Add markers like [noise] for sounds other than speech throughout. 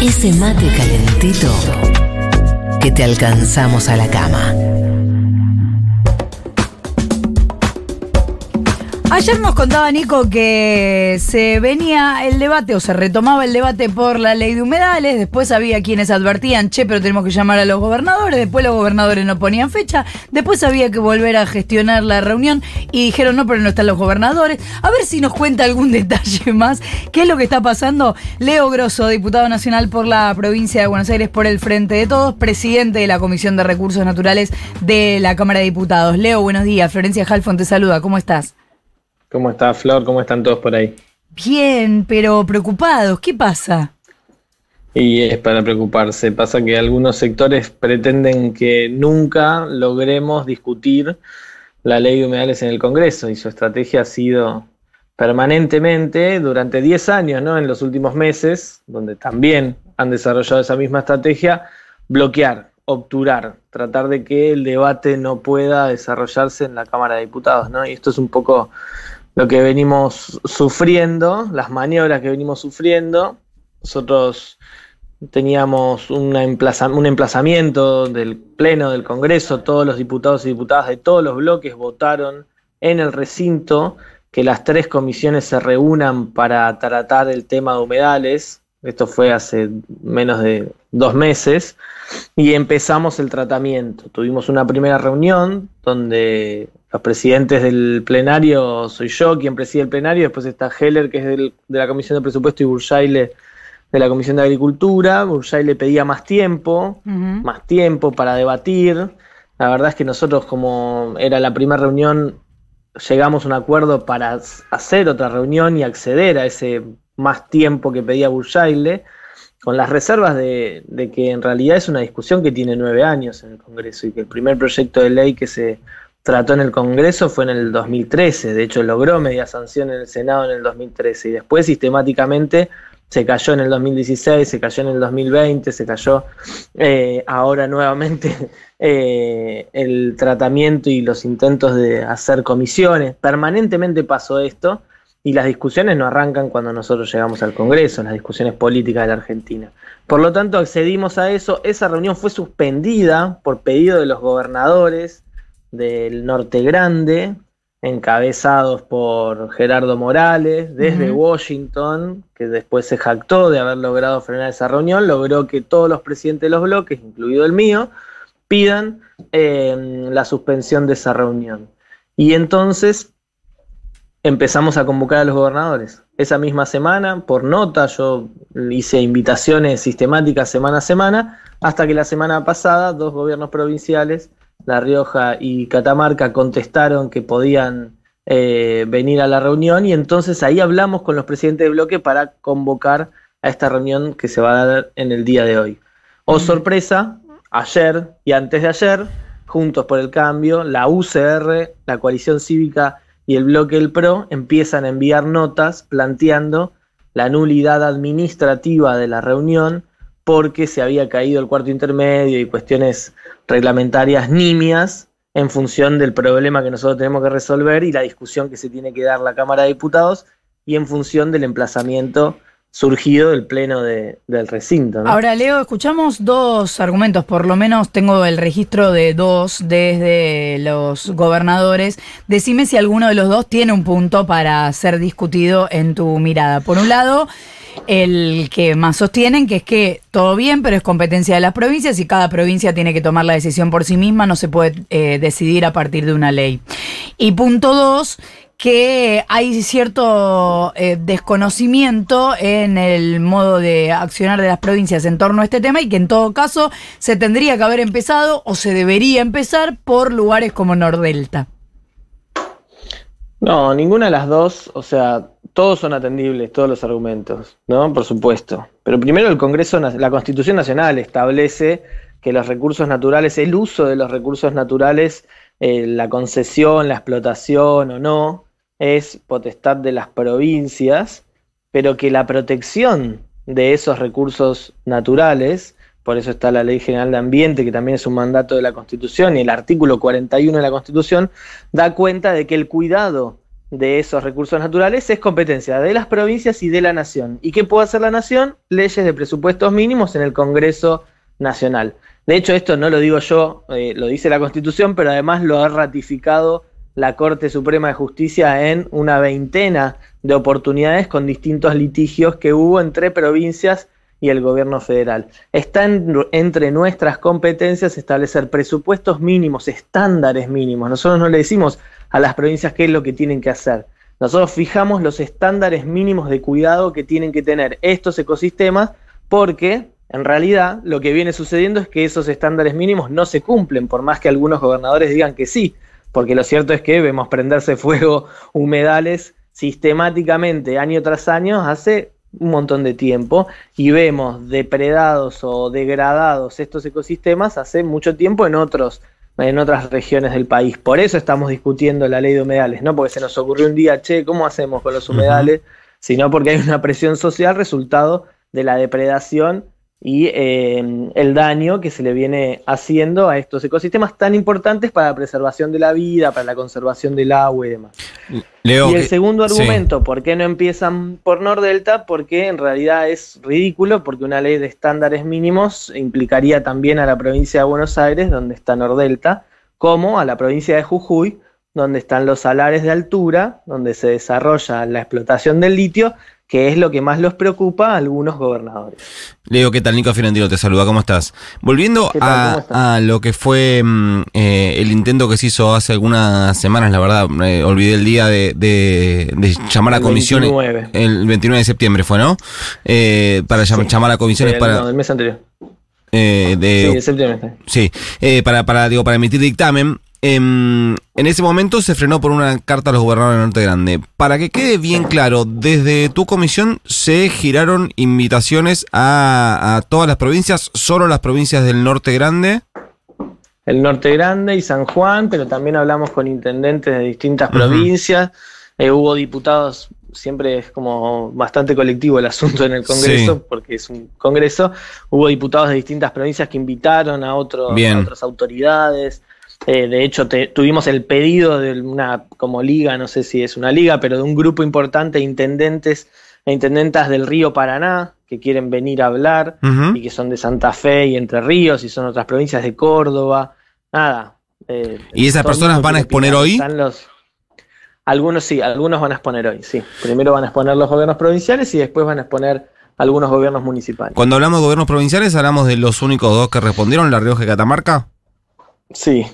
Ese mate calentito que te alcanzamos a la cama. Ayer nos contaba Nico que se venía el debate o se retomaba el debate por la ley de humedales, después había quienes advertían, che, pero tenemos que llamar a los gobernadores, después los gobernadores no ponían fecha, después había que volver a gestionar la reunión y dijeron, no, pero no están los gobernadores. A ver si nos cuenta algún [laughs] detalle más, qué es lo que está pasando. Leo Grosso, diputado nacional por la provincia de Buenos Aires por el Frente de Todos, presidente de la Comisión de Recursos Naturales de la Cámara de Diputados. Leo, buenos días. Florencia Halfon te saluda, ¿cómo estás? ¿Cómo está Flor? ¿Cómo están todos por ahí? Bien, pero preocupados. ¿Qué pasa? Y es para preocuparse. Pasa que algunos sectores pretenden que nunca logremos discutir la ley de humedales en el Congreso y su estrategia ha sido permanentemente durante 10 años, ¿no? En los últimos meses, donde también han desarrollado esa misma estrategia, bloquear, obturar, tratar de que el debate no pueda desarrollarse en la Cámara de Diputados, ¿no? Y esto es un poco lo que venimos sufriendo, las maniobras que venimos sufriendo. Nosotros teníamos un emplazamiento del Pleno del Congreso, todos los diputados y diputadas de todos los bloques votaron en el recinto que las tres comisiones se reúnan para tratar el tema de humedales. Esto fue hace menos de dos meses y empezamos el tratamiento. Tuvimos una primera reunión donde los presidentes del plenario soy yo quien preside el plenario, después está Heller, que es de la Comisión de Presupuesto, y Burjaile de la Comisión de Agricultura. Burjaile pedía más tiempo, más tiempo para debatir. La verdad es que nosotros, como era la primera reunión, llegamos a un acuerdo para hacer otra reunión y acceder a ese más tiempo que pedía Burjaile, con las reservas de, de que en realidad es una discusión que tiene nueve años en el Congreso y que el primer proyecto de ley que se trató en el Congreso fue en el 2013, de hecho logró media sanción en el Senado en el 2013 y después sistemáticamente se cayó en el 2016, se cayó en el 2020, se cayó eh, ahora nuevamente [laughs] eh, el tratamiento y los intentos de hacer comisiones. Permanentemente pasó esto y las discusiones no arrancan cuando nosotros llegamos al Congreso, las discusiones políticas de la Argentina. Por lo tanto, accedimos a eso. Esa reunión fue suspendida por pedido de los gobernadores del Norte Grande, encabezados por Gerardo Morales, desde Washington, que después se jactó de haber logrado frenar esa reunión, logró que todos los presidentes de los bloques, incluido el mío, pidan eh, la suspensión de esa reunión. Y entonces empezamos a convocar a los gobernadores. Esa misma semana, por nota, yo hice invitaciones sistemáticas semana a semana, hasta que la semana pasada dos gobiernos provinciales la Rioja y Catamarca contestaron que podían eh, venir a la reunión y entonces ahí hablamos con los presidentes de bloque para convocar a esta reunión que se va a dar en el día de hoy. Oh, sorpresa, ayer y antes de ayer, Juntos por el Cambio, la UCR, la coalición cívica y el bloque del PRO empiezan a enviar notas planteando la nulidad administrativa de la reunión porque se había caído el cuarto intermedio y cuestiones reglamentarias nimias en función del problema que nosotros tenemos que resolver y la discusión que se tiene que dar la Cámara de Diputados y en función del emplazamiento surgido del pleno del recinto. Ahora, Leo, escuchamos dos argumentos, por lo menos tengo el registro de dos desde los gobernadores. Decime si alguno de los dos tiene un punto para ser discutido en tu mirada. Por un lado, el que más sostienen, que es que todo bien, pero es competencia de las provincias y cada provincia tiene que tomar la decisión por sí misma, no se puede eh, decidir a partir de una ley. Y punto dos, que hay cierto eh, desconocimiento en el modo de accionar de las provincias en torno a este tema y que en todo caso se tendría que haber empezado o se debería empezar por lugares como Nordelta. No, ninguna de las dos, o sea, todos son atendibles, todos los argumentos, ¿no? Por supuesto. Pero primero el Congreso, la Constitución Nacional establece que los recursos naturales, el uso de los recursos naturales, eh, la concesión, la explotación o no, es potestad de las provincias, pero que la protección de esos recursos naturales, por eso está la Ley General de Ambiente, que también es un mandato de la Constitución, y el artículo 41 de la Constitución da cuenta de que el cuidado de esos recursos naturales es competencia de las provincias y de la nación. ¿Y qué puede hacer la nación? Leyes de presupuestos mínimos en el Congreso Nacional. De hecho, esto no lo digo yo, eh, lo dice la Constitución, pero además lo ha ratificado la Corte Suprema de Justicia en una veintena de oportunidades con distintos litigios que hubo entre provincias y el gobierno federal. Está entre nuestras competencias establecer presupuestos mínimos, estándares mínimos. Nosotros no le decimos a las provincias qué es lo que tienen que hacer. Nosotros fijamos los estándares mínimos de cuidado que tienen que tener estos ecosistemas porque en realidad lo que viene sucediendo es que esos estándares mínimos no se cumplen, por más que algunos gobernadores digan que sí, porque lo cierto es que vemos prenderse fuego humedales sistemáticamente año tras año hace un montón de tiempo y vemos depredados o degradados estos ecosistemas hace mucho tiempo en otros en otras regiones del país. Por eso estamos discutiendo la ley de humedales, no porque se nos ocurrió un día, che, ¿cómo hacemos con los humedales? Sino porque hay una presión social resultado de la depredación y eh, el daño que se le viene haciendo a estos ecosistemas tan importantes para la preservación de la vida, para la conservación del agua y demás. y el segundo argumento, ¿por qué no empiezan por Nordelta? Porque en realidad es ridículo, porque una ley de estándares mínimos implicaría también a la provincia de Buenos Aires, donde está Nordelta, como a la provincia de Jujuy, donde están los salares de altura, donde se desarrolla la explotación del litio que es lo que más los preocupa a algunos gobernadores. Leo, ¿qué tal? Nico Firentino te saluda, ¿cómo estás? Volviendo a, lo que fue mm, eh, el intento que se hizo hace algunas semanas, la verdad, eh, olvidé el día de, llamar a comisiones. El 29 de septiembre fue, ¿no? Eh, para llamar a comisiones para... No, del mes anterior. de, sí, de septiembre. Sí, para, para, digo, para emitir dictamen. Em, en ese momento se frenó por una carta a los gobernadores de Norte Grande. Para que quede bien claro, desde tu comisión se giraron invitaciones a, todas las provincias, solo las provincias del Norte Grande. El Norte Grande y San Juan, pero también hablamos con intendentes de distintas provincias. Eh, hubo diputados, siempre es como bastante colectivo el asunto en el Congreso, porque es un Congreso. Hubo diputados de distintas provincias que invitaron a, a otras autoridades. Eh, de hecho, tuvimos el pedido de una como liga, no sé si es una liga, pero de un grupo importante de intendentes e intendentas del río Paraná que quieren venir a hablar y que son de Santa Fe y Entre Ríos y son otras provincias de Córdoba. Nada. Eh, ¿Y esas personas van a exponer hoy? algunos sí, algunos van a exponer hoy, sí. Primero van a exponer los gobiernos provinciales y después van a exponer algunos gobiernos municipales. Cuando hablamos de gobiernos provinciales, hablamos de los únicos dos que respondieron, La Rioja y Catamarca. Sí,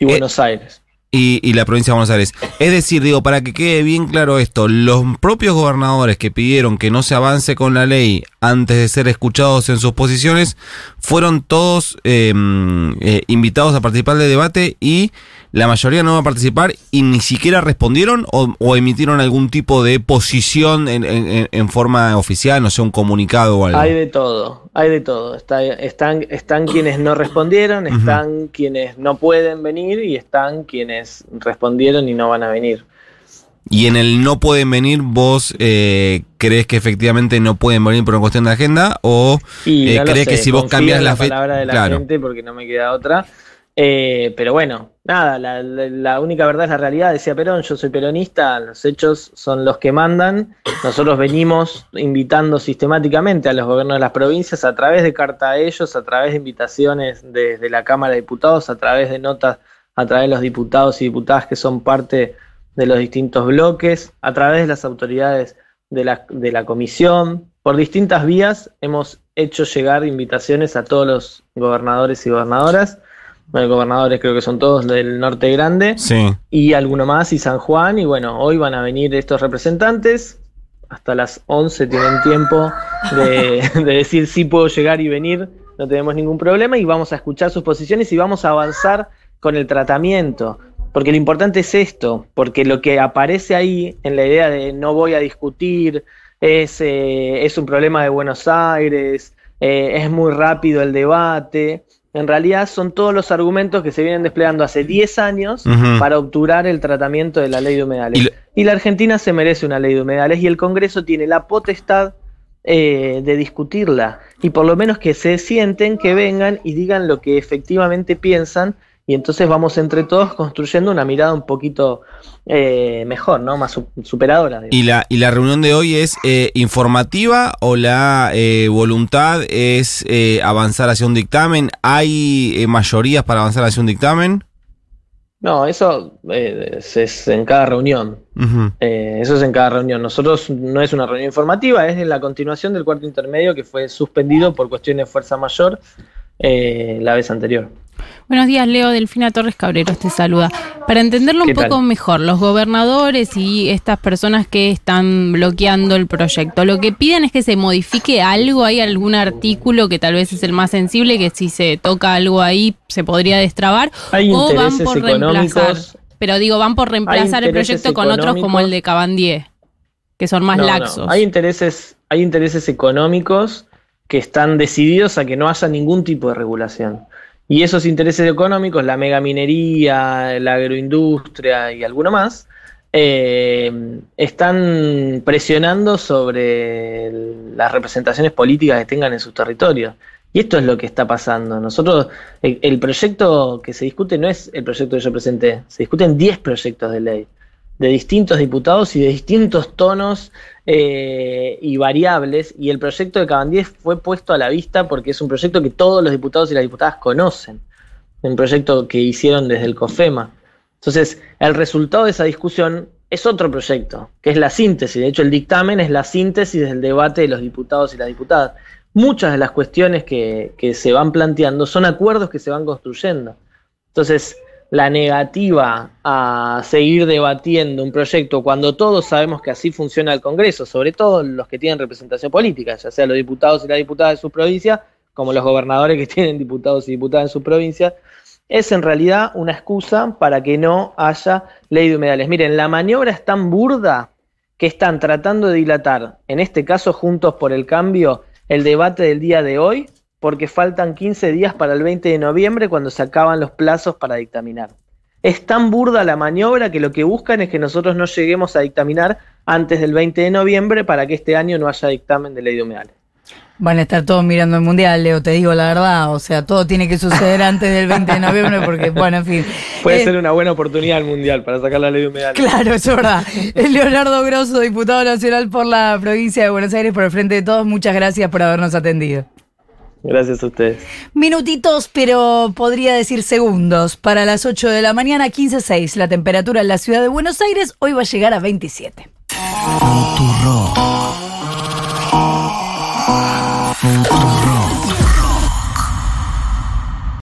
y eh, Buenos Aires. Y, la provincia de Buenos Aires. Es decir, digo, para que quede bien claro esto, los propios gobernadores que pidieron que no se avance con la ley antes de ser escuchados en sus posiciones, fueron todos em, eh, invitados a participar del debate y la mayoría no va a participar y ni siquiera respondieron o, emitieron algún tipo de posición en, forma oficial, no sé, un comunicado o algo. Hay de todo, hay de todo. están, están quienes no respondieron, están quienes no pueden venir y están quienes respondieron y no van a venir. Y en el no pueden venir, ¿vos eh, crees que efectivamente no pueden venir por una cuestión de agenda? ¿O eh, crees que si vos cambias la, la palabra de la gente, porque no me queda otra, eh, pero bueno, nada, la, única verdad es la realidad, decía Perón, yo soy peronista, los hechos son los que mandan, nosotros venimos invitando sistemáticamente a los gobiernos de las provincias a través de carta a ellos, a través de invitaciones desde la Cámara de Diputados, a través de notas a través de los diputados y diputadas que son parte de los distintos bloques, a través de las autoridades de la, de la comisión, por distintas vías hemos hecho llegar invitaciones a todos los gobernadores y gobernadoras gobernadores creo que son todos del norte grande, y alguno más, y San Juan, y bueno, hoy van a venir estos representantes, hasta las 11 tienen tiempo de, [laughs] decir si puedo llegar y venir, no tenemos ningún problema, y vamos a escuchar sus posiciones y vamos a avanzar con el tratamiento, porque lo importante es esto, porque lo que aparece ahí en la idea de no voy a discutir, es, eh, es un problema de Buenos Aires, eh, es muy rápido el debate, en realidad son todos los argumentos que se vienen desplegando hace 10 años para obturar el tratamiento de la ley de humedales. Y, la Argentina se merece una ley de humedales y el Congreso tiene la potestad eh, de discutirla y por lo menos que se sienten, que vengan y digan lo que efectivamente piensan y entonces vamos entre todos construyendo una mirada un poquito eh, mejor, ¿no? Más superadora. ¿Y la, ¿Y la reunión de hoy es eh, informativa o la eh, voluntad es avanzar hacia un dictamen? ¿Hay mayorías para avanzar hacia un dictamen? No, eso es, en cada reunión. eso es en cada reunión. Nosotros no es una reunión informativa, es la continuación del cuarto intermedio que fue suspendido por cuestiones de fuerza mayor la vez anterior. Buenos días, Leo. Delfina Torres Cabreros te saluda. Para entenderlo un poco mejor, los gobernadores y estas personas que están bloqueando el proyecto, lo que piden es que se modifique algo, hay algún artículo que tal vez es el más sensible, que si se toca algo ahí se podría destrabar, o van por reemplazar. Pero digo, van por reemplazar el proyecto con otros como el de Cabandier, que son más laxos. Hay intereses, hay intereses económicos que están decididos a que no haya ningún tipo de regulación. Y esos intereses económicos, la megaminería, la agroindustria y alguno más, eh, están presionando sobre las representaciones políticas que tengan en sus territorios. Y esto es lo que está pasando. Nosotros, el, proyecto que se discute no es el proyecto que yo presenté, se discuten 10 proyectos de ley de distintos diputados y de distintos tonos eh, y variables, y el proyecto de Cabandier fue puesto a la vista porque es un proyecto que todos los diputados y las diputadas conocen, un proyecto que hicieron desde el COFEMA. Entonces, el resultado de esa discusión es otro proyecto, que es la síntesis. De hecho, el dictamen es la síntesis del debate de los diputados y las diputadas. Muchas de las cuestiones que, que se van planteando son acuerdos que se van construyendo. Entonces, la negativa a seguir debatiendo un proyecto cuando todos sabemos que así funciona el Congreso, sobre todo los que tienen representación política, ya sea los diputados y las diputadas de su provincia, como los gobernadores que [laughs] tienen diputados y diputadas en su provincia, es en realidad una excusa para que no haya ley de humedales. Miren, la maniobra es tan burda que están tratando de dilatar, en este caso Juntos por el Cambio, el debate del día de hoy porque faltan 15 días para el 20 de noviembre cuando se acaban los plazos para dictaminar. Es tan burda la maniobra que lo que buscan es que nosotros no lleguemos a dictaminar antes del 20 de noviembre para que este año no haya dictamen de ley de humedales. Van a estar todos mirando el mundial, Leo, te digo la verdad. O sea, todo tiene que suceder antes del 20 de noviembre porque, bueno, en fin. Puede eh, ser una buena oportunidad el mundial para sacar la ley de humedales. Claro, eso es verdad. Leonardo Grosso, diputado nacional por la provincia de Buenos Aires, por el frente de todos, muchas gracias por habernos atendido. Gracias a ustedes. Minutitos, pero podría decir segundos. Para las 8 de la mañana, 15.6. La temperatura en la ciudad de Buenos Aires hoy va a llegar a 27. Futuro. Futuro.